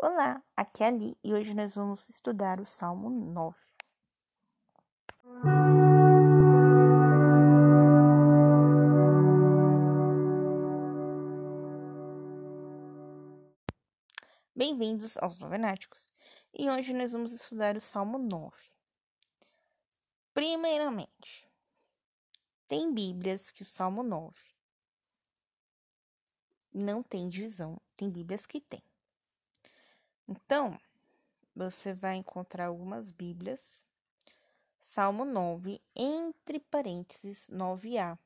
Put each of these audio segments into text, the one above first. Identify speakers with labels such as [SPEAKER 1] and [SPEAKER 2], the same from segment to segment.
[SPEAKER 1] Olá, aqui é Ali e hoje nós vamos estudar o Salmo 9. Bem-vindos aos Novenáticos e hoje nós vamos estudar o Salmo 9. Primeiramente, tem Bíblias que o Salmo 9 não tem divisão, tem Bíblias que tem. Então, você vai encontrar algumas Bíblias. Salmo 9, entre parênteses, 9a.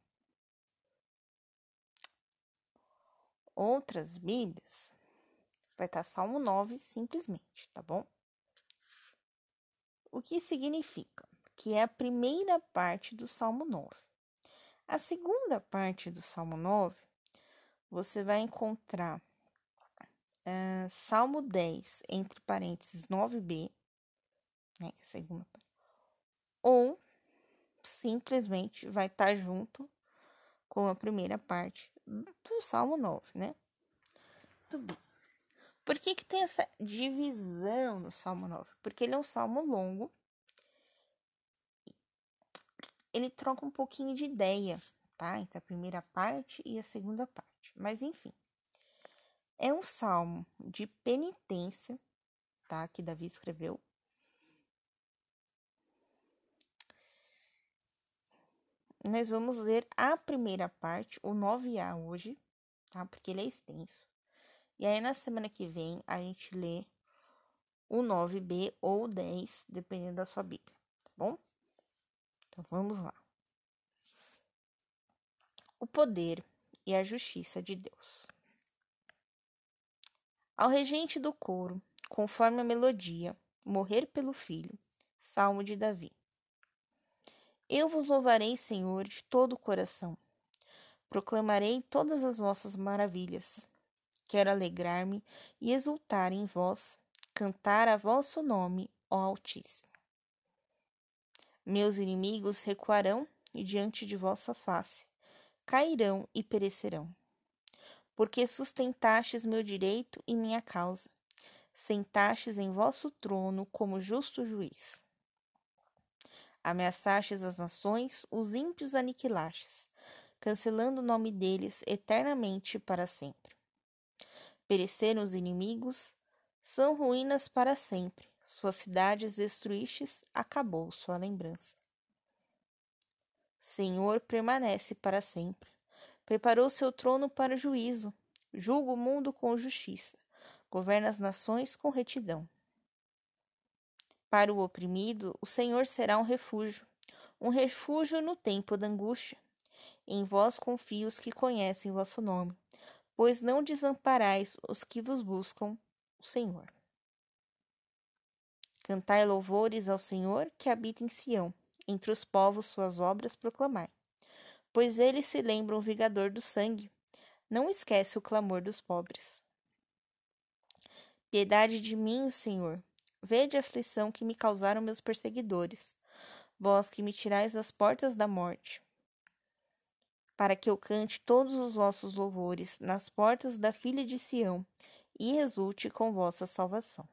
[SPEAKER 1] Outras Bíblias vai estar Salmo 9 simplesmente, tá bom? O que significa? Que é a primeira parte do Salmo 9. A segunda parte do Salmo 9, você vai encontrar uh, Salmo 10, entre parênteses 9b, né, é segunda ou simplesmente vai estar junto com a primeira parte do Salmo 9, né? Tudo bem. Por que, que tem essa divisão no Salmo 9? Porque ele é um salmo longo. Ele troca um pouquinho de ideia, tá? Entre a primeira parte e a segunda parte. Mas enfim. É um salmo de penitência, tá? Que Davi escreveu. Nós vamos ler a primeira parte, o 9a hoje, tá? Porque ele é extenso. E aí na semana que vem a gente lê o 9b ou 10, dependendo da sua Bíblia, tá bom? Então vamos lá. O poder e a justiça de Deus. Ao regente do coro, conforme a melodia, morrer pelo filho. Salmo de Davi. Eu vos louvarei, Senhor, de todo o coração. Proclamarei todas as vossas maravilhas. Quero alegrar-me e exultar em vós, cantar a vosso nome, ó Altíssimo. Meus inimigos recuarão diante de vossa face, cairão e perecerão porque sustentastes meu direito e minha causa, sentastes em vosso trono como justo juiz. Ameaçastes as nações, os ímpios aniquilastes, cancelando o nome deles eternamente para sempre. Pereceram os inimigos, são ruínas para sempre. Suas cidades destruístes, acabou sua lembrança. Senhor permanece para sempre Preparou seu trono para o juízo, julga o mundo com justiça, governa as nações com retidão. Para o oprimido, o Senhor será um refúgio, um refúgio no tempo da angústia. Em vós confio os que conhecem vosso nome, pois não desamparais os que vos buscam, o Senhor. Cantai louvores ao Senhor que habita em Sião, entre os povos suas obras proclamai pois ele se lembra um vingador do sangue. Não esquece o clamor dos pobres. Piedade de mim, Senhor. Vede a aflição que me causaram meus perseguidores, vós que me tirais das portas da morte. Para que eu cante todos os vossos louvores nas portas da filha de Sião e resulte com vossa salvação.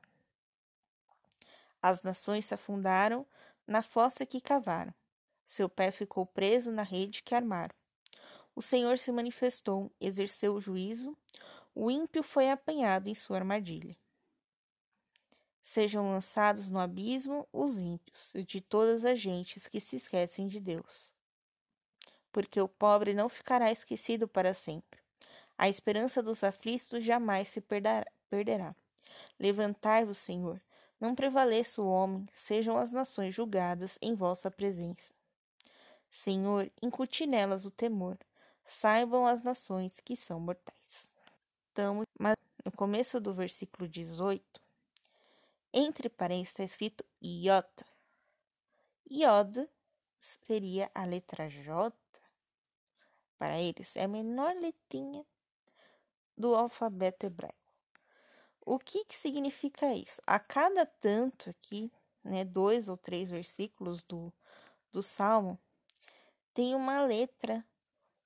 [SPEAKER 1] As nações se afundaram na fossa que cavaram seu pé ficou preso na rede que armaram. O Senhor se manifestou, exerceu o juízo, o ímpio foi apanhado em sua armadilha. Sejam lançados no abismo os ímpios, de todas as gentes que se esquecem de Deus. Porque o pobre não ficará esquecido para sempre. A esperança dos aflitos jamais se perderá. Levantai-vos, Senhor, não prevaleça o homem, sejam as nações julgadas em vossa presença. Senhor, incuti nelas o temor. Saibam as nações que são mortais. Então, no começo do versículo 18, entre parênteses está escrito iota. Iod seria a letra J. Para eles, é a menor letrinha do alfabeto hebraico. O que, que significa isso? A cada tanto aqui, né, dois ou três versículos do, do Salmo, tem uma letra,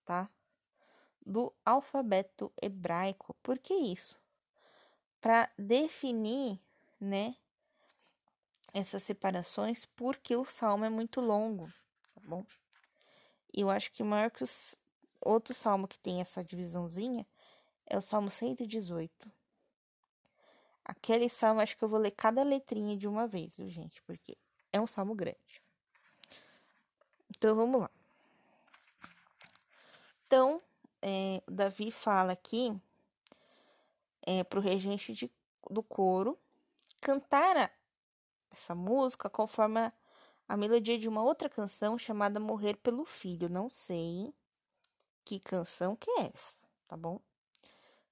[SPEAKER 1] tá? Do alfabeto hebraico. Por que isso? para definir, né, essas separações, porque o salmo é muito longo, tá bom? Eu acho que maior que os outro salmo que tem essa divisãozinha é o Salmo 118. Aquele salmo, acho que eu vou ler cada letrinha de uma vez, viu, gente? Porque é um salmo grande. Então, vamos lá. Então, é, Davi fala aqui é, para o regente de, do coro cantar essa música conforme a, a melodia de uma outra canção chamada Morrer pelo Filho. Não sei que canção que é essa, tá bom?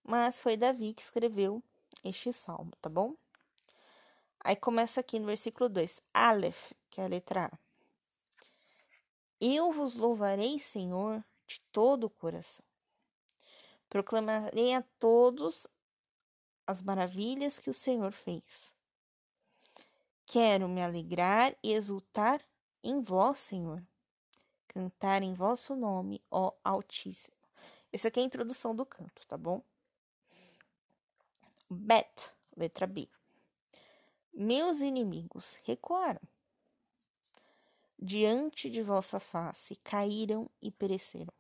[SPEAKER 1] Mas foi Davi que escreveu este salmo, tá bom? Aí começa aqui no versículo 2, Aleph, que é a letra A. Eu vos louvarei, Senhor, de todo o coração. Proclamarei a todos as maravilhas que o Senhor fez. Quero me alegrar e exultar em vós, Senhor. Cantar em vosso nome, ó Altíssimo. Essa aqui é a introdução do canto, tá bom? Bet, letra B. Meus inimigos recuaram. Diante de vossa face caíram e pereceram.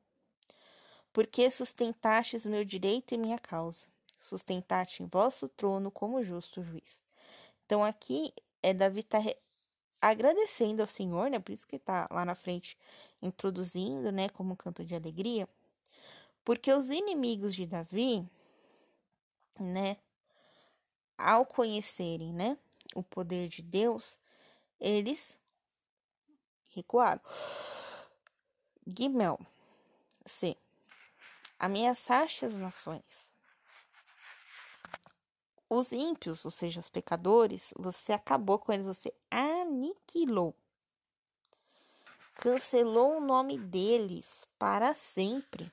[SPEAKER 1] Porque sustentastes meu direito e minha causa. Sustentaste em vosso trono como justo juiz. Então aqui é Davi tá agradecendo ao Senhor, né? Por isso que tá lá na frente introduzindo, né, como um canto de alegria. Porque os inimigos de Davi, né, ao conhecerem, né, o poder de Deus, eles recuaram. Gimel. C. Ameaçaste as nações. Os ímpios, ou seja, os pecadores, você acabou com eles, você aniquilou. Cancelou o nome deles para sempre.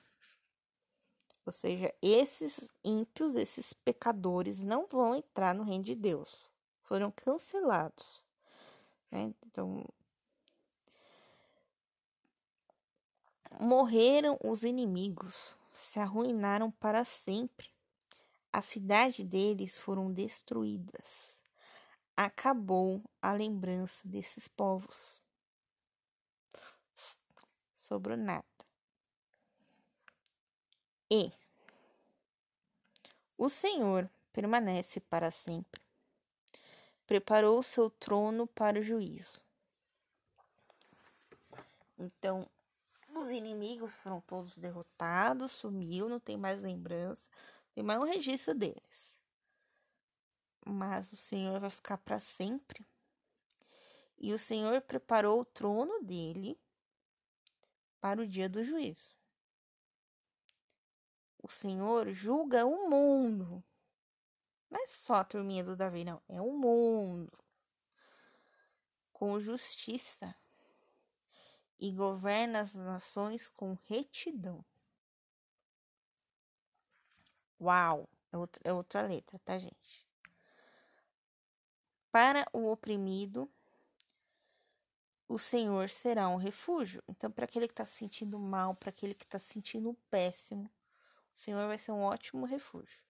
[SPEAKER 1] Ou seja, esses ímpios, esses pecadores não vão entrar no reino de Deus. Foram cancelados. Né? Então, morreram os inimigos, se arruinaram para sempre. A cidade deles foram destruídas. Acabou a lembrança desses povos. Sobrou nada. E o Senhor permanece para sempre. Preparou seu trono para o juízo. Então, os inimigos foram todos derrotados, sumiu, não tem mais lembrança tem mais um registro deles. Mas o Senhor vai ficar para sempre. E o Senhor preparou o trono dele para o dia do juízo. O Senhor julga o mundo. Não é só a turminha do Davi, não. É o mundo. Com justiça. E governa as nações com retidão. Uau! É outra, é outra letra, tá, gente? Para o oprimido, o Senhor será um refúgio. Então, para aquele que está se sentindo mal, para aquele que está se sentindo péssimo, o Senhor vai ser um ótimo refúgio.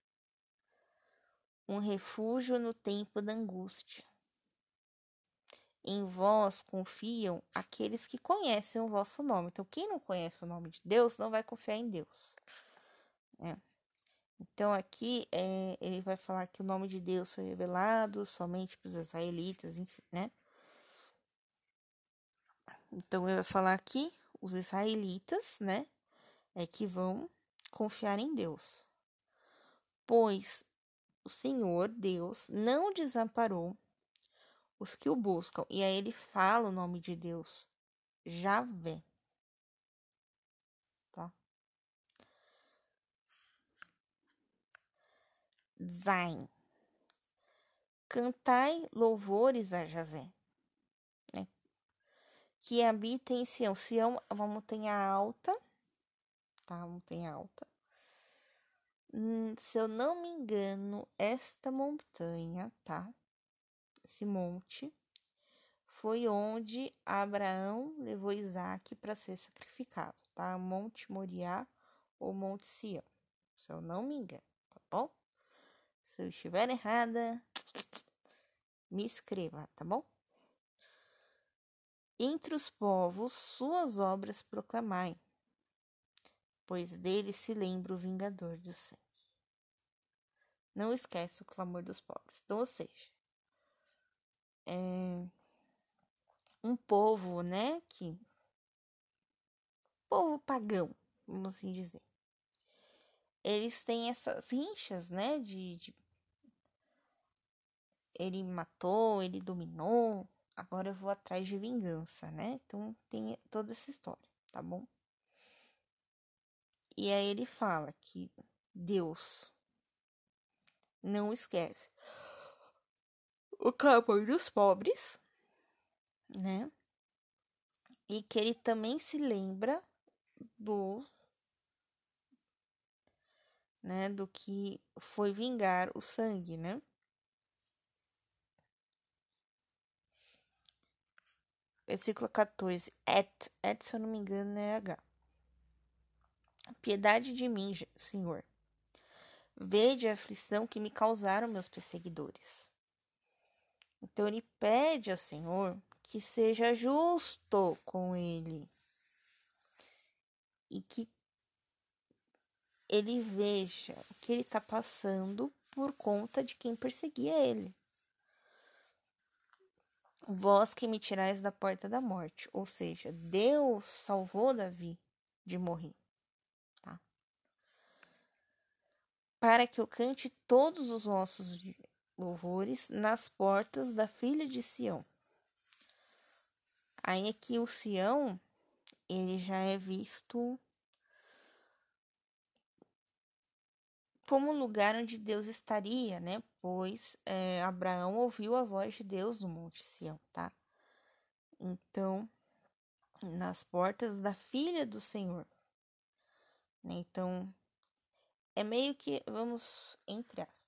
[SPEAKER 1] Um refúgio no tempo da angústia. Em vós confiam aqueles que conhecem o vosso nome. Então, quem não conhece o nome de Deus não vai confiar em Deus. É. Então aqui é, ele vai falar que o nome de Deus foi revelado somente para os israelitas, enfim, né? Então ele vai falar aqui os israelitas, né? É que vão confiar em Deus. Pois o Senhor Deus não desamparou os que o buscam. E aí ele fala o nome de Deus, Javé. Zain. Cantai louvores a Javé, né? que habita em Sião. Sião é uma montanha alta, tá? Uma montanha alta. Hum, se eu não me engano, esta montanha, tá? Esse monte foi onde Abraão levou Isaac para ser sacrificado, tá? Monte Moriá ou Monte Sião, se eu não me engano, tá bom? Se eu estiver errada, me escreva, tá bom? Entre os povos, suas obras proclamai, pois dele se lembra o vingador do sangue. Não esquece o clamor dos pobres. Então, ou seja, é um povo, né, que povo pagão, vamos assim dizer. Eles têm essas rinchas, né, de, de ele matou, ele dominou, agora eu vou atrás de vingança, né? Então tem toda essa história, tá bom? E aí ele fala que Deus não esquece o clamor dos pobres, né? E que ele também se lembra do né, do que foi vingar o sangue, né? Versículo 14. Et, et, se eu não me engano, é H. Piedade de mim, Senhor. Vede a aflição que me causaram meus perseguidores. Então ele pede ao Senhor que seja justo com ele e que ele veja o que ele está passando por conta de quem perseguia ele. Vós que me tirais da porta da morte, ou seja, Deus salvou Davi de morrer, tá? Para que eu cante todos os vossos louvores nas portas da filha de Sião. Aí aqui o Sião, ele já é visto como lugar onde Deus estaria, né? Pois é, Abraão ouviu a voz de Deus no Monte Sião, tá? Então, nas portas da filha do Senhor. Né? Então, é meio que, vamos, entre aspas,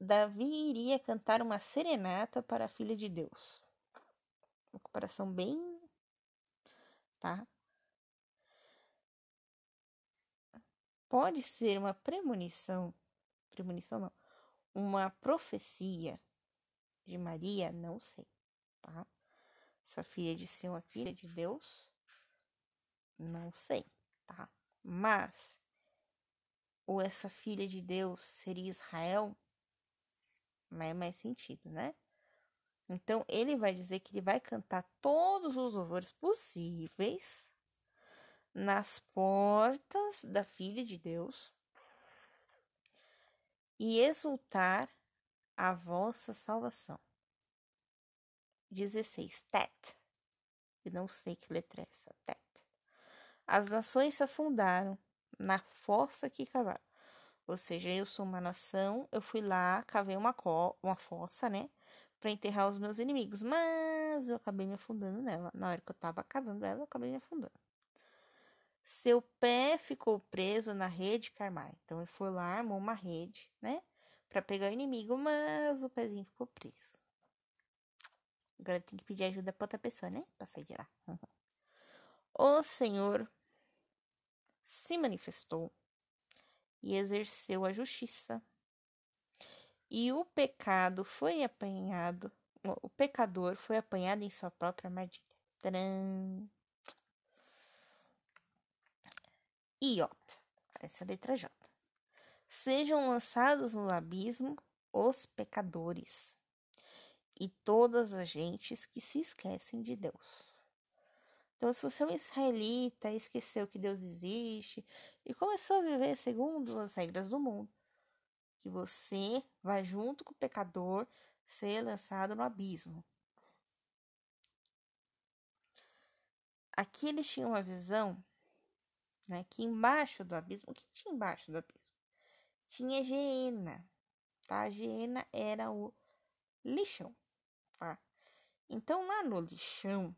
[SPEAKER 1] Davi iria cantar uma serenata para a filha de Deus. Uma comparação bem, tá? Pode ser uma premonição, premonição não, uma profecia de Maria, não sei, tá? Essa filha de ser uma filha de Deus, não sei, tá? Mas ou essa filha de Deus seria Israel, mais, mais sentido, né? Então, ele vai dizer que ele vai cantar todos os louvores possíveis nas portas da filha de Deus e exultar a vossa salvação. 16. Tet. Eu não sei que letra é essa. Tet. As nações se afundaram na fossa que cavaram. Ou seja, eu sou uma nação, eu fui lá, cavei uma, co uma fossa, né? Pra enterrar os meus inimigos. Mas eu acabei me afundando nela. Na hora que eu tava cavando ela, eu acabei me afundando. Seu pé ficou preso na rede Carmai. Então ele foi lá, armou uma rede, né? Pra pegar o inimigo, mas o pezinho ficou preso. Agora tem que pedir ajuda pra outra pessoa, né? Pra sair de lá. o Senhor se manifestou e exerceu a justiça. E o pecado foi apanhado, o pecador foi apanhado em sua própria armadilha. Tcharam! Iota, essa é a letra J. Sejam lançados no abismo os pecadores e todas as gentes que se esquecem de Deus. Então, se você é um israelita, esqueceu que Deus existe e começou a viver segundo as regras do mundo, que você vai junto com o pecador ser lançado no abismo. Aqui eles tinham uma visão, né, que embaixo do abismo, o que tinha embaixo do abismo? Tinha Geena, tá? A Geena era o lixão, tá? Então lá no lixão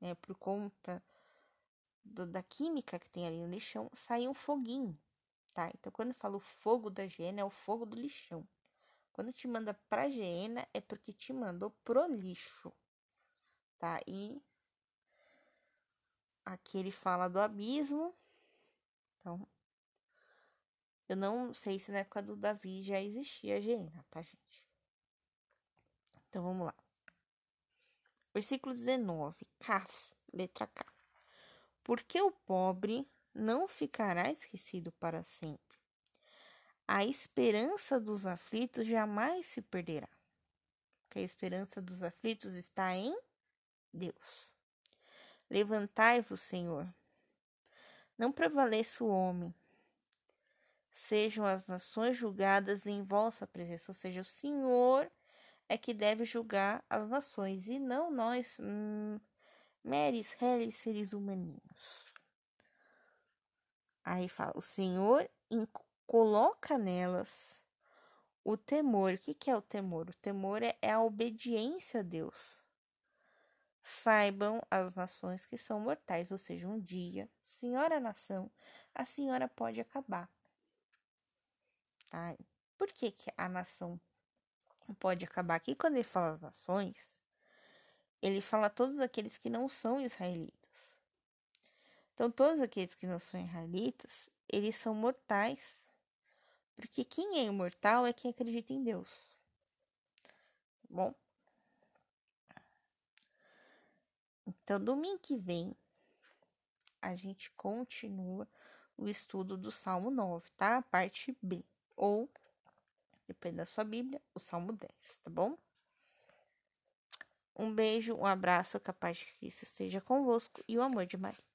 [SPEAKER 1] né, por conta do, da química que tem ali no lixão, sai um foguinho, tá? Então, quando eu falo fogo da higiene, é o fogo do lixão. Quando te manda pra higiene, é porque te mandou pro lixo, tá? E aqui ele fala do abismo, então, Eu não sei se na época do Davi já existia a Geena, tá, gente? Então vamos lá. Versículo 19, Kaf, letra K. Porque o pobre não ficará esquecido para sempre. A esperança dos aflitos jamais se perderá. Porque a esperança dos aflitos está em Deus. Levantai-vos, Senhor. Não prevaleça o homem. Sejam as nações julgadas em vossa presença. Ou seja, o Senhor é que deve julgar as nações e não nós, hum, meres, réis, seres humaninhos. Aí fala, o Senhor coloca nelas o temor. O que, que é o temor? O temor é, é a obediência a Deus. Saibam as nações que são mortais, ou seja, um dia, senhora nação, a senhora pode acabar. Tá? Por que, que a nação pode acabar. Aqui, quando ele fala as nações, ele fala todos aqueles que não são israelitas. Então, todos aqueles que não são israelitas, eles são mortais. Porque quem é imortal é quem acredita em Deus. Tá bom? Então, domingo que vem, a gente continua o estudo do Salmo 9, tá? Parte B. Ou depende da sua Bíblia, o Salmo 10, tá bom? Um beijo, um abraço, capaz de que isso esteja convosco e o amor de Maria.